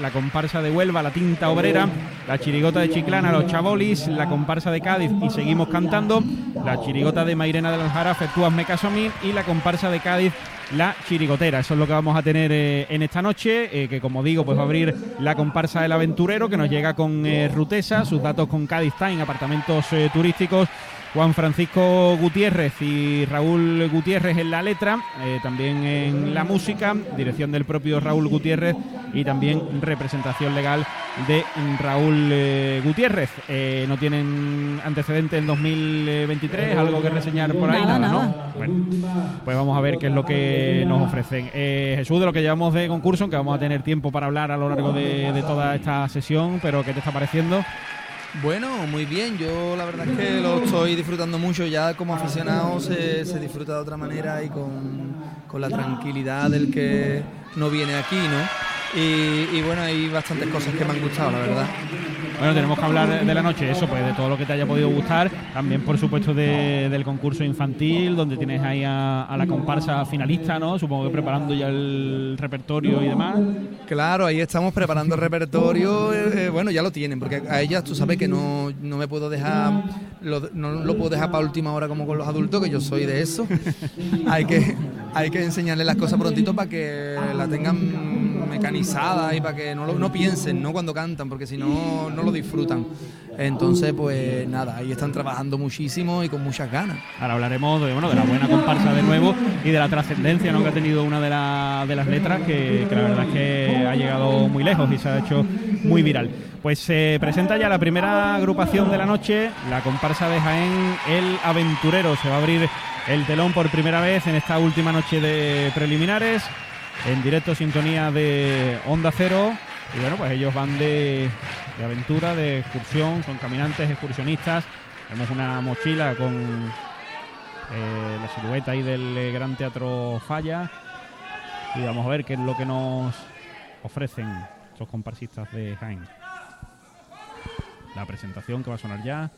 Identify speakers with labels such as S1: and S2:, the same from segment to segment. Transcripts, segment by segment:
S1: la comparsa de Huelva, la Tinta Obrera, la chirigota de Chiclana, los Chabolis, la comparsa de Cádiz y seguimos cantando, la chirigota de Mairena de Lanjara, Efectúas Me Caso y la comparsa de Cádiz, la chirigotera. Eso es lo que vamos a tener eh, en esta noche, eh, que como digo, pues va a abrir la comparsa del aventurero que nos llega con eh, Rutesa, sus datos con Cádiz Time, apartamentos turísticos Juan Francisco Gutiérrez y Raúl Gutiérrez en la letra, eh, también en la música, dirección del propio Raúl Gutiérrez y también representación legal de Raúl eh, Gutiérrez. Eh, no tienen antecedentes en 2023, algo que reseñar por ahí, nada, ¿no? Bueno, pues vamos a ver qué es lo que nos ofrecen. Jesús, de lo que llevamos de concurso, aunque vamos a tener tiempo para hablar a lo largo de, de toda esta sesión, pero ¿qué te está pareciendo?
S2: Bueno, muy bien. Yo la verdad es que lo estoy disfrutando mucho. Ya como aficionado se, disfruta de otra manera y con, con, la tranquilidad del que no viene aquí, ¿no? Y, y bueno, hay bastantes cosas que me han gustado, la verdad.
S1: Bueno, tenemos que hablar de la noche, eso, pues de todo lo que te haya podido gustar. También, por supuesto, del concurso infantil, donde tienes ahí a, la comparsa finalista, ¿no? Supongo que preparando ya el repertorio y demás.
S2: Claro, ahí estamos preparando el repertorio. Eh, eh, bueno, ya lo tienen, porque a ellas tú sabes que no, me puedo dejar, no lo puedo dejar para última hora como con los adultos, que yo soy de eso. hay que hay que enseñarles las cosas prontito para que la tengan mecanizada y para que no, no piensen, ¿no? Cuando cantan, porque si no, no lo disfrutan. Entonces, pues nada, ahí están trabajando muchísimo y con muchas ganas.
S1: Ahora hablaremos de, bueno, de la buena comparsa de nuevo y de la trascendencia ¿no? que ha tenido una de, de las letras, que, la verdad es que ha llegado muy lejos y se ha hecho muy viral. Pues se presenta ya la primera agrupación de la noche, la comparsa de Jaén, El Aventurero. Se va a abrir el telón por primera vez en esta última noche de preliminares, en directo sintonía de Onda Cero. Y bueno, pues ellos van de, aventura, de excursión, son caminantes, excursionistas. Tenemos una mochila con eh, la silueta ahí del eh, Gran Teatro Falla. Y vamos a ver qué es lo que nos ofrecen estos comparsistas de Jaén. La presentación que va a sonar ya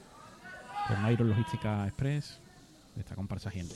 S1: con Iron Logística Express de esta comparsa gente.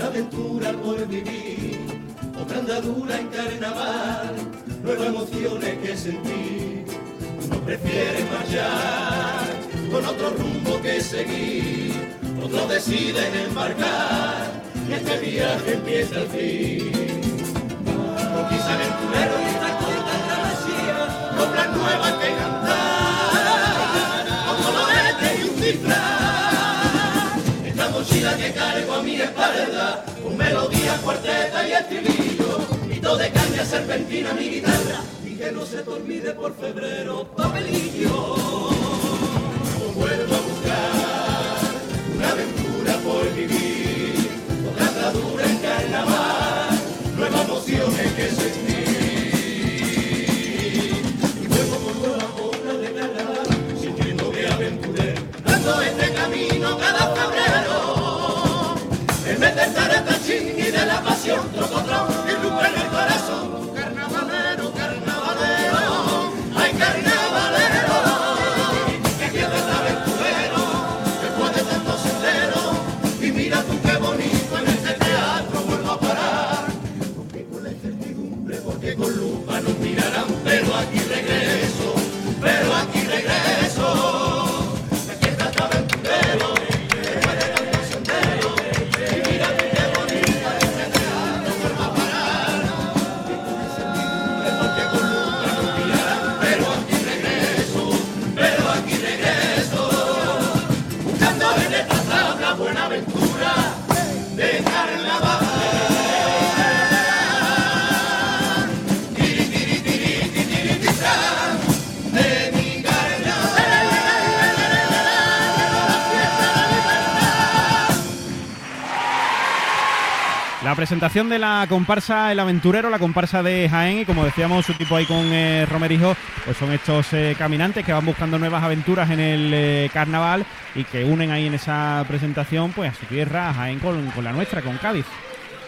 S1: una
S3: aventura por vivir, otra andadura en carnaval, nuevas emociones que sentir. Uno prefiere marchar con otro rumbo que seguir, otros deciden embarcar y este viaje empieza al fin. Conquista aventurero y esta corta travesía, obras nuevas que ganar. con melodía, cuarteta y estribillo, grito de cambia serpentina, mi guitarra, y que no se te por febrero, papelillo.
S1: Presentación de la comparsa El Aventurero, la comparsa de Jaén, y como decíamos, su tipo ahí con eh, Romerijo, pues son estos eh, caminantes que van buscando nuevas aventuras en el eh, carnaval y que unen ahí en esa presentación pues a su tierra, a Jaén, con, con la nuestra, con Cádiz.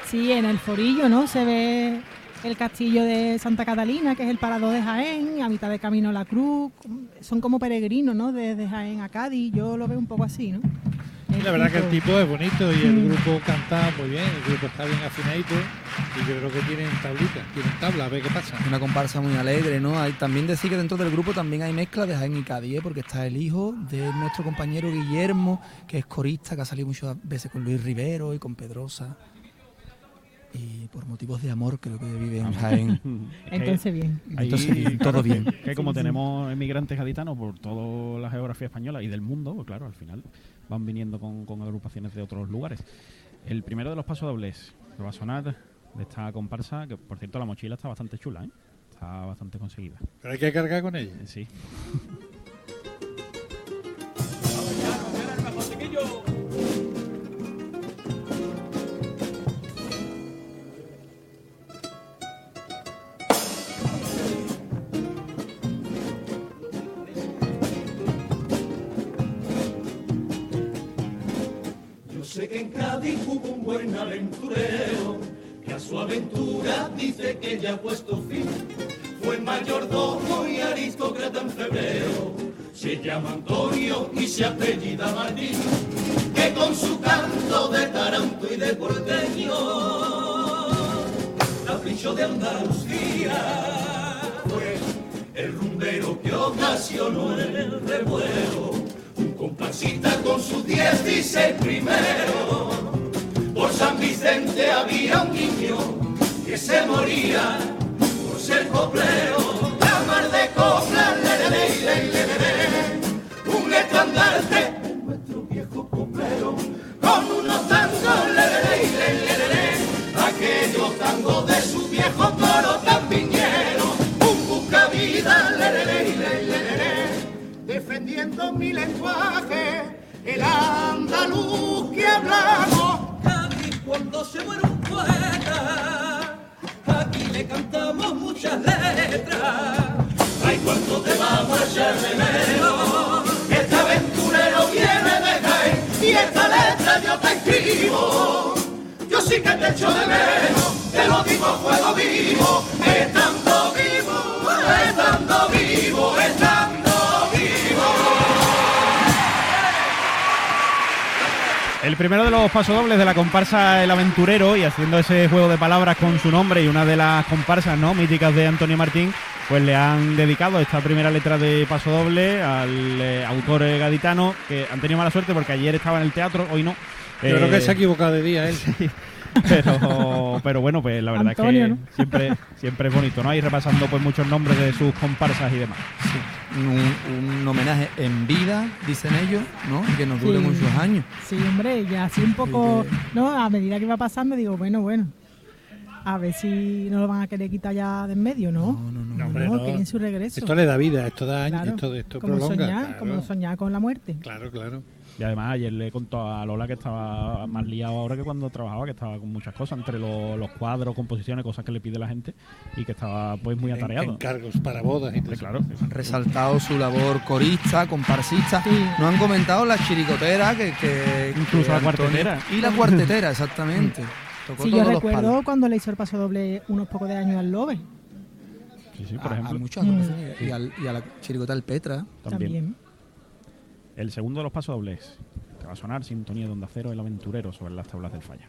S4: Sí, en el forillo, ¿no? Se ve el castillo de Santa Catalina, que es el parador de Jaén, a mitad de camino la cruz. Son como peregrinos, ¿no? Desde Jaén a Cádiz. Yo lo veo un poco así, ¿no?
S5: La verdad que el tipo es bonito y el grupo canta muy bien, el grupo está bien afinadito y yo creo que tienen tablitas, tienen tabla, a ver qué pasa.
S2: Una comparsa muy alegre, ¿no? Hay, también decir que dentro del grupo también hay mezcla de Jaén y Cádiz, ¿eh? porque está el hijo de nuestro compañero Guillermo, que es corista, que ha salido muchas veces con Luis Rivero y con Pedrosa. Y por motivos de amor creo que vive en Jaén.
S4: Entonces bien.
S2: Entonces bien, todo bien.
S1: Que como tenemos emigrantes gaditanos por toda la geografía española y del mundo, pues claro, al final van viniendo con, con agrupaciones de otros lugares. El primero de los pasos dobles que va a sonar de esta comparsa, que por cierto la mochila está bastante chula, ¿eh? está bastante conseguida.
S5: Pero hay que cargar con ella.
S1: Sí.
S3: Dice que ya ha puesto fin. Fue mayordomo y aristócrata en febrero. Se llama Antonio y se apellida Martín. Que con su canto de taranto y de porteño, capricho de Andalucía, fue el rumbero que ocasionó el revuelo. Un comparsita con sus 16 primero. Por San Vicente había un que se moría por ser coplero. La de copla, le, le, le, le, un estandarte nuestro viejo coplero. Con unos tangos, le, le, le, le, aquellos tangos de su viejo coro tan viñero. Un buscavida, le, le, le, le, le, defendiendo mi lenguaje, el andaluz que hablamos. Cuando se muere muchas letras. Ay, cuánto te vamos a echar de menos, este aventurero viene de Jaén y esta letra yo te escribo. Yo sí que te echo de menos, te lo digo a fuego vivo,
S1: El primero de los pasodobles de la comparsa El Aventurero y haciendo ese juego de palabras con su nombre y una de las comparsas no míticas de Antonio Martín, pues le han dedicado esta primera letra de pasodoble al eh, autor eh, gaditano que han tenido mala suerte porque ayer estaba en el teatro, hoy no.
S5: Yo creo que
S1: Eh,
S5: se ha equivocado de día él.
S1: pero, pero bueno, pues la verdad
S4: Antonio,
S1: es
S4: ¿no?
S1: que siempre, siempre es bonito, ¿no? Ir repasando pues muchos nombres de sus comparsas y demás.
S2: Un, un homenaje en vida, dicen ellos, ¿no? Y que nos dure
S4: Sí.
S2: muchos años.
S4: Sí, hombre, ya así un poco, ¿no? A medida que va pasando, digo, bueno, bueno. A ver si no lo van a querer quitar ya de en medio, ¿no?
S2: No, no, no.
S5: No, hombre,
S4: No,
S5: no.
S4: quieren su regreso.
S5: Esto le da vida, esto da años,
S4: Claro,
S5: esto, esto
S4: como
S5: prolonga.
S4: soñar,
S5: claro.
S4: como soñar con la muerte.
S5: Claro, claro.
S1: Y además ayer le contó a Lola que estaba más liado ahora que cuando trabajaba, que estaba con muchas cosas, entre lo- los cuadros, composiciones, cosas que le pide la gente, y que estaba pues muy
S5: En-
S1: atareado.
S5: Encargos para bodas y todo
S1: claro.
S2: Han resaltado su labor corista, comparsista.
S4: Sí.
S2: No han comentado la chiricotera que, que
S1: Incluso
S2: que
S1: la
S2: Antonio-
S1: cuartetera.
S2: Y la cuartetera, exactamente. Tocó
S4: Sí, yo recuerdo cuando le hizo el paso doble unos pocos de años al Lobe.
S1: Sí, sí, por
S2: A- a,
S1: ejemplo.
S2: muchas agrupaciones. y, al- y a la chiricota del Petra.
S1: También.
S4: También.
S1: El segundo de los pasos dobles. Te va a sonar Sintonía de Onda Cero, el aventurero sobre las tablas del falla.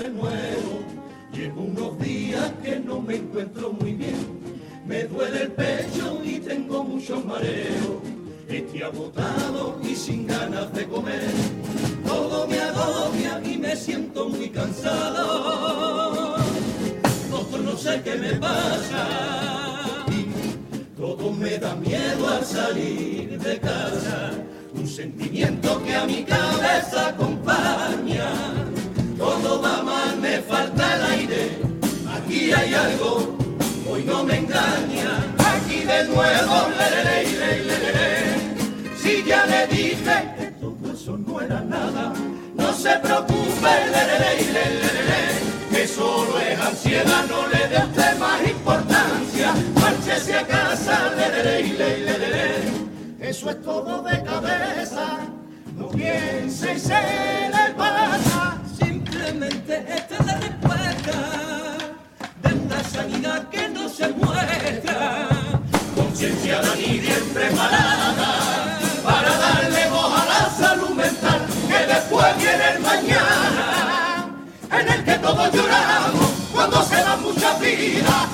S3: Soy yo de nuevo. Llevo unos días que no me encuentro muy bien. Me duele el pecho y tengo muchos mareos. Estoy agotado y sin ganas de comer. Todo me agobia y me siento muy cansado. Doctor, no sé qué me pasa. Todo al salir de casa, un sentimiento que a mi cabeza acompaña. Todo va mal, me falta el aire, aquí hay algo, hoy no me engaña, aquí de nuevo, le, le, le, si ya le dije que todo eso no era nada, no se preocupe, que solo es ansiedad, no le dé usted más importancia, márchese a casa, eso es todo de cabeza, no piense y se le pasa, esta es la respuesta de una sanidad que no se muestra, conciencia y bien preparada para darle voz a la salud mental, que después viene el mañana, en el que todos lloramos cuando se da mucha vida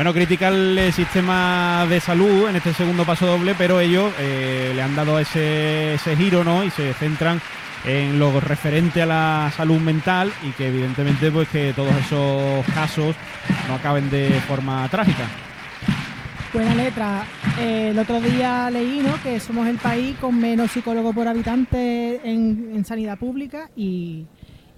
S1: Bueno, critica el eh, sistema de salud en este segundo paso doble, pero ellos eh, le han dado ese, ese giro, ¿no? Y se centran en lo referente a la salud mental y que evidentemente pues que todos esos casos no acaben de forma trágica.
S4: Buena letra. Eh, el otro día leí ¿no? que somos el país con menos psicólogos por habitante en, en sanidad pública y,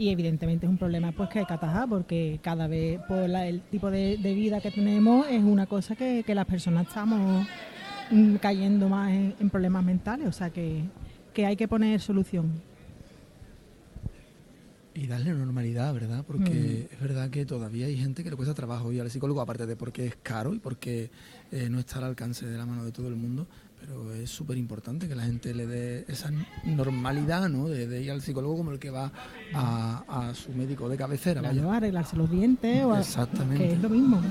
S4: y evidentemente es un problema pues que hay que atajar porque cada vez por la- el tipo de, de vida que tenemos es una cosa que, que las personas estamos mm, cayendo más en, en problemas mentales, o sea que, que hay que poner solución.
S2: Y darle normalidad, ¿verdad? Porque es verdad que todavía hay gente que le cuesta trabajo ir al psicólogo, aparte de porque es caro y porque eh, no está al alcance de la mano de todo el mundo, pero es súper importante que la gente le dé esa normalidad, ¿no? De, de ir al psicólogo como el que va a, a su médico de cabecera, vaya.
S4: a arreglarse los dientes o a-
S2: Exactamente.
S4: que es lo mismo.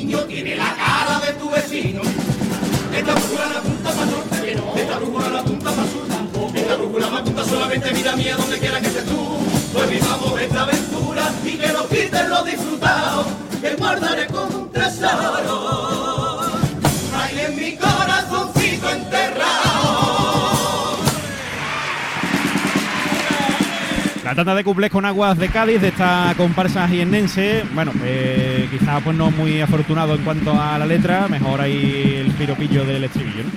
S3: Niño tiene la cara de tu vecino. Esta brújula no apunta para norte, esta brújula no apunta para sur tampoco. Esta brújula me apunta solamente vida mía donde quiera que estés tú. Pues vivamos esta aventura y que nos quiten lo disfrutado, que guardaré
S1: tanda de cuplés con aguas de Cádiz de esta comparsa jiennense, bueno, eh, quizá pues no muy afortunado en cuanto a la letra, mejor ahí el piropillo del estribillo, ¿no?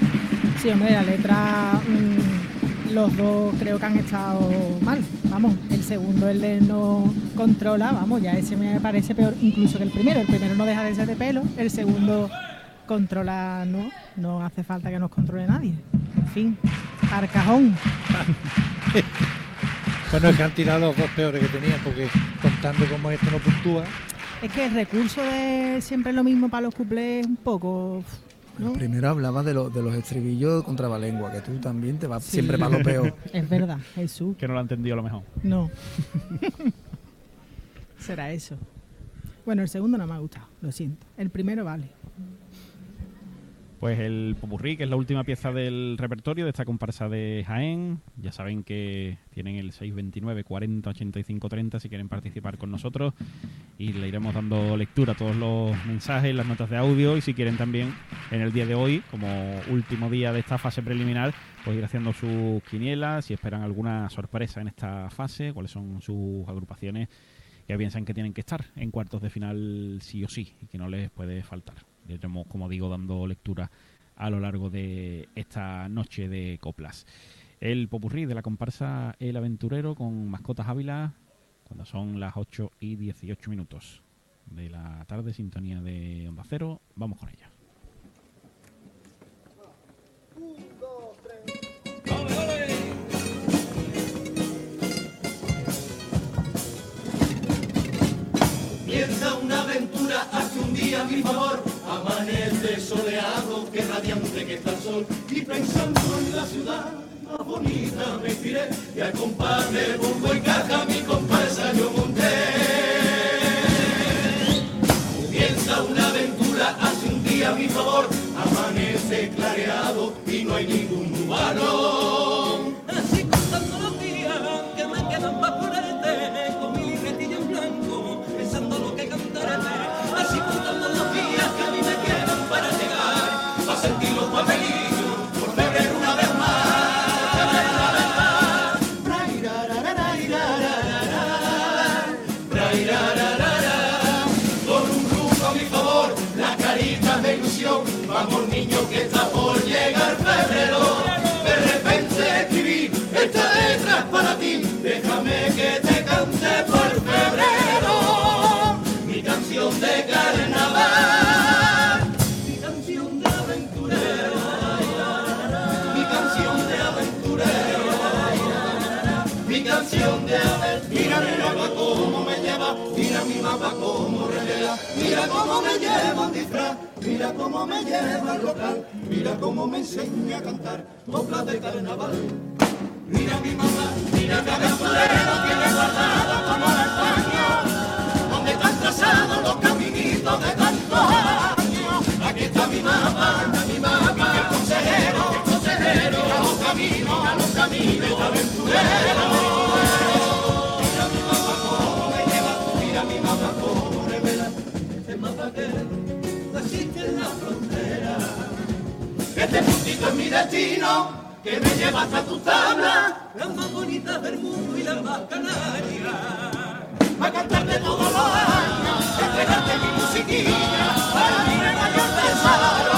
S4: Sí, hombre, la letra, mm, los dos creo que han estado mal. Vamos, el segundo, el de no controla, vamos, ya ese me parece peor incluso que el primero. El primero no deja de ser de pelo, el segundo controla, no, no hace falta que nos controle nadie. En fin, Arcajón.
S5: Bueno, es que han tirado los dos peores que tenían, porque contando como esto no puntúa,
S4: Es que el recurso de siempre lo mismo para los cuplés un poco. ¿no?
S2: Primero hablaba de, lo- de los estribillos contra la lengua, que tú también te vas
S4: Sí.
S2: siempre para lo peor.
S4: Es verdad, Jesús.
S1: Que no lo ha entendido a lo mejor.
S4: No. Será eso. Bueno, el segundo no me ha gustado, lo siento. El primero vale.
S1: Pues el Popurrí, que es la última pieza del repertorio de esta comparsa de Jaén. Ya saben que tienen el 629 40 85 30 si quieren participar con nosotros. Y le iremos dando lectura a todos los mensajes, las notas de audio. Y si quieren también en el día de hoy, como último día de esta fase preliminar, pues ir haciendo sus quinielas, si esperan alguna sorpresa en esta fase, cuáles son sus agrupaciones que piensan que tienen que estar en cuartos de final sí o sí y que no les puede faltar iremos, como digo, dando lectura a lo largo de esta noche de coplas. El popurrí de la comparsa El Aventurero con Mascotas Ávila, cuando son las 8 y 18 minutos de la tarde, sintonía de Onda Cero. Vamos con ella.
S3: Piensa una aventura, hace un día mi favor Amanece soleado, que radiante que está el sol, y pensando en la ciudad más bonita me tiré, y al compás de bombo y caja mi comparsa yo monté. Comienza una aventura, hace un día a mi favor, amanece clareado y no hay ningún mira cómo me lleva un disfraz, mira cómo me lleva al local, mira cómo me enseña a cantar coplas de carnaval. Mira mi mamá, mira que aventurero tiene guardada como el sueño, donde están trazados los caminitos de tantos años. Aquí está mi mamá, mi mamá, el consejero, el consejero, a los caminos, a los caminos aventurero. Este puntito es mi destino, que me lleva hasta tu tabla,
S6: las más bonitas del mundo y las más canarias.
S3: a cantarte todos los años, entregarte mi musiquilla, para mí el mayor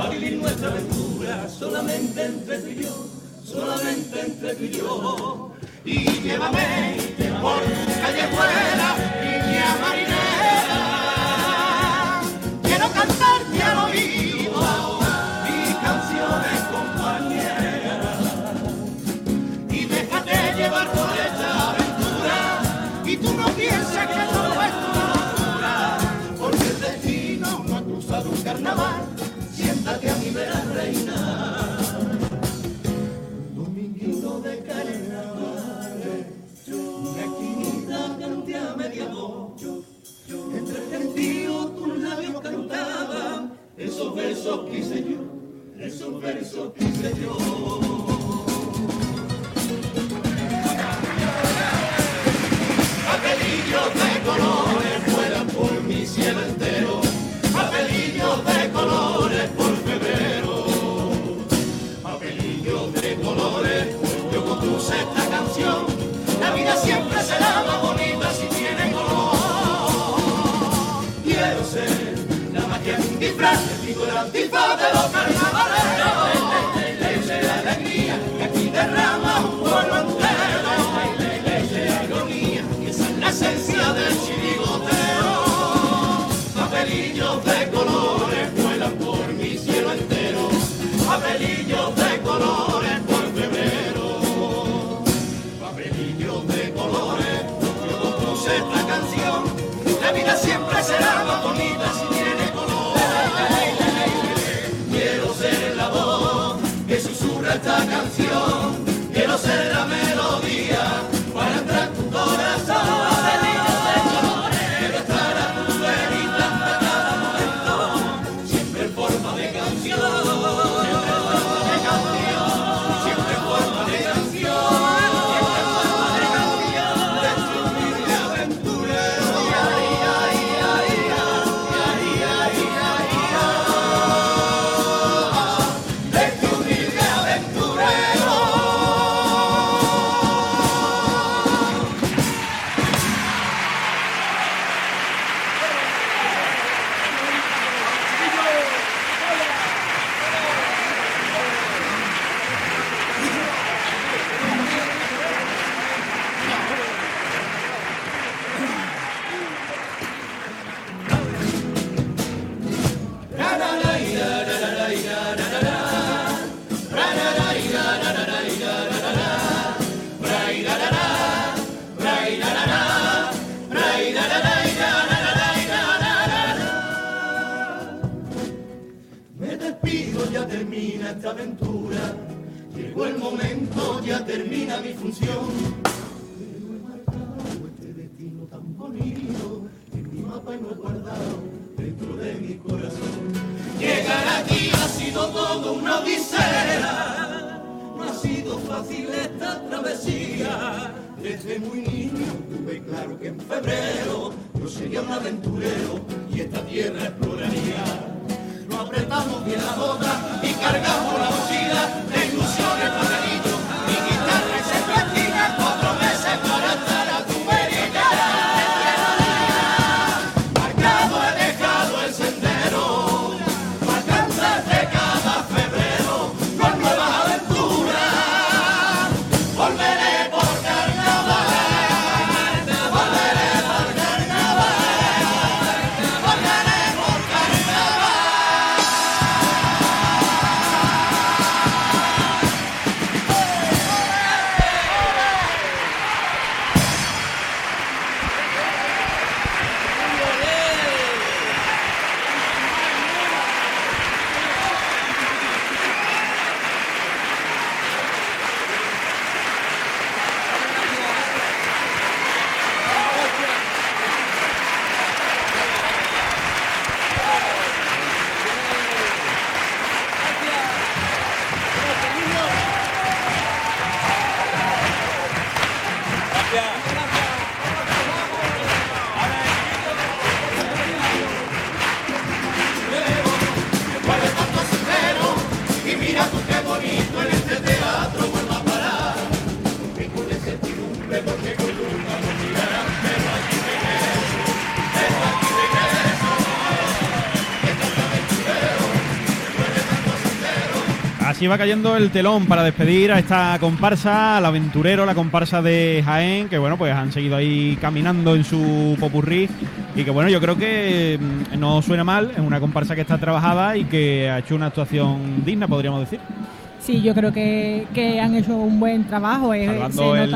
S3: para vivir nuestra aventura solamente entre tú y yo, solamente entre tú y yo. Y llévame por callejuela, niña marinera, Entre el gentío tus labios cantaban esos versos que hice yo, esos versos que hice yo. Papelillos de colores vuelan por mi cielo entero, papelillos de colores por febrero, papelillos de colores, yo conduce esta canción, la vida siempre será más. Antifa de los carnavaleros. Leche de alegría, que aquí derrama un pueblo entero. Leche de agonía, que esa es la esencia del chirigoteo. Papelillos de el momento, ya termina mi función. Pero he marcado este destino tan bonito en mi mapa no he guardado dentro de mi corazón. Llegar aquí ha sido todo una odisea, no ha sido fácil esta travesía. Desde muy niño tuve claro que en febrero yo sería un aventurero y esta tierra exploraría. Nos apretamos bien la bota y cargamos la Volveré Y
S1: Así va cayendo el telón para despedir a esta comparsa, al aventurero, la comparsa de Jaén, que bueno, pues han seguido ahí caminando en su popurrí y que bueno, yo creo que mm, no suena mal, es una comparsa que está trabajada y que ha hecho una actuación digna, podríamos decir.
S4: Sí, yo creo que, que han hecho un buen trabajo. eh, se